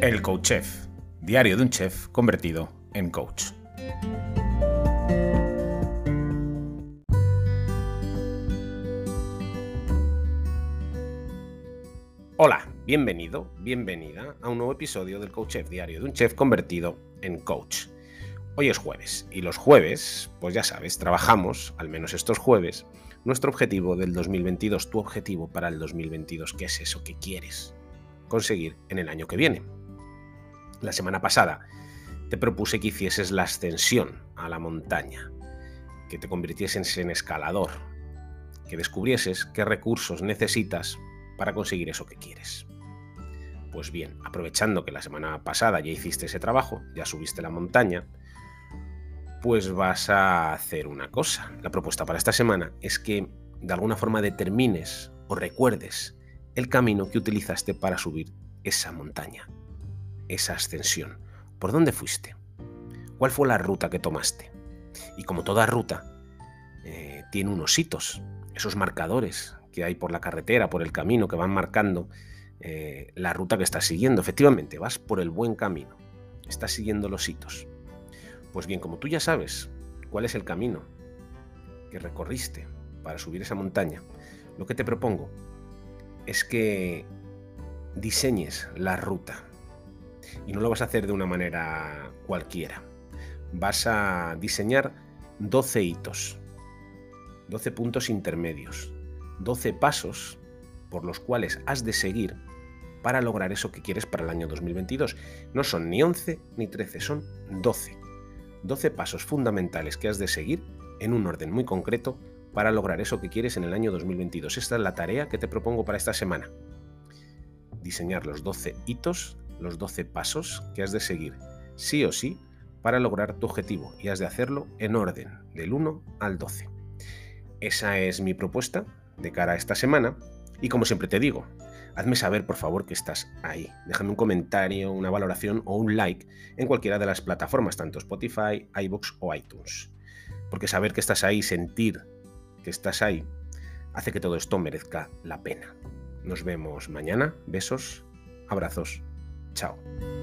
El Coach Chef, diario de un chef convertido en coach. Hola, bienvenido, bienvenida a un nuevo episodio del Coach Chef, diario de un chef convertido en coach. Hoy es jueves y los jueves, pues ya sabes, trabajamos, al menos estos jueves, nuestro objetivo del 2022, tu objetivo para el 2022, ¿qué es eso que quieres conseguir en el año que viene? La semana pasada te propuse que hicieses la ascensión a la montaña, que te convirtieses en escalador, que descubrieses qué recursos necesitas para conseguir eso que quieres. Pues bien, aprovechando que la semana pasada ya hiciste ese trabajo, ya subiste la montaña, pues vas a hacer una cosa. La propuesta para esta semana es que de alguna forma determines o recuerdes el camino que utilizaste para subir esa montaña, esa ascensión. ¿Por dónde fuiste? ¿Cuál fue la ruta que tomaste? Y como toda ruta, eh, tiene unos hitos, esos marcadores que hay por la carretera, por el camino, que van marcando eh, la ruta que estás siguiendo. Efectivamente, vas por el buen camino, estás siguiendo los hitos. Pues bien, como tú ya sabes cuál es el camino que recorriste para subir esa montaña, lo que te propongo es que diseñes la ruta. Y no lo vas a hacer de una manera cualquiera. Vas a diseñar 12 hitos, 12 puntos intermedios, 12 pasos por los cuales has de seguir para lograr eso que quieres para el año 2022. No son ni 11 ni 13, son 12. 12 pasos fundamentales que has de seguir en un orden muy concreto para lograr eso que quieres en el año 2022. Esta es la tarea que te propongo para esta semana. Diseñar los 12 hitos, los 12 pasos que has de seguir sí o sí para lograr tu objetivo y has de hacerlo en orden, del 1 al 12. Esa es mi propuesta de cara a esta semana y como siempre te digo, hazme saber por favor que estás ahí. Déjame un comentario, una valoración o un like en cualquiera de las plataformas, tanto Spotify, iBox o iTunes. Porque saber que estás ahí, sentir que estás ahí, hace que todo esto merezca la pena. Nos vemos mañana. Besos, abrazos. Ciao.